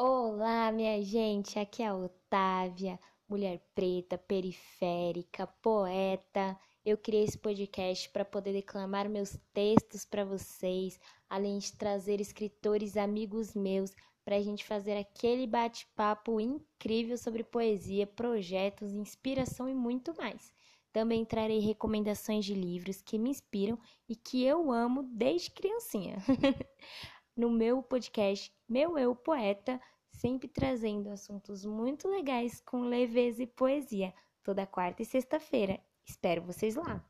Olá, minha gente, aqui é a Otávia, mulher preta, periférica, poeta. Eu criei esse podcast para poder declamar meus textos para vocês, além de trazer escritores amigos meus para a gente fazer aquele bate-papo incrível sobre poesia, projetos, inspiração e muito mais. Também trarei recomendações de livros que me inspiram e que eu amo desde criancinha. no meu podcast Meu Eu Poeta, sempre trazendo assuntos muito legais com leveza e poesia, toda quarta e sexta-feira. Espero vocês lá!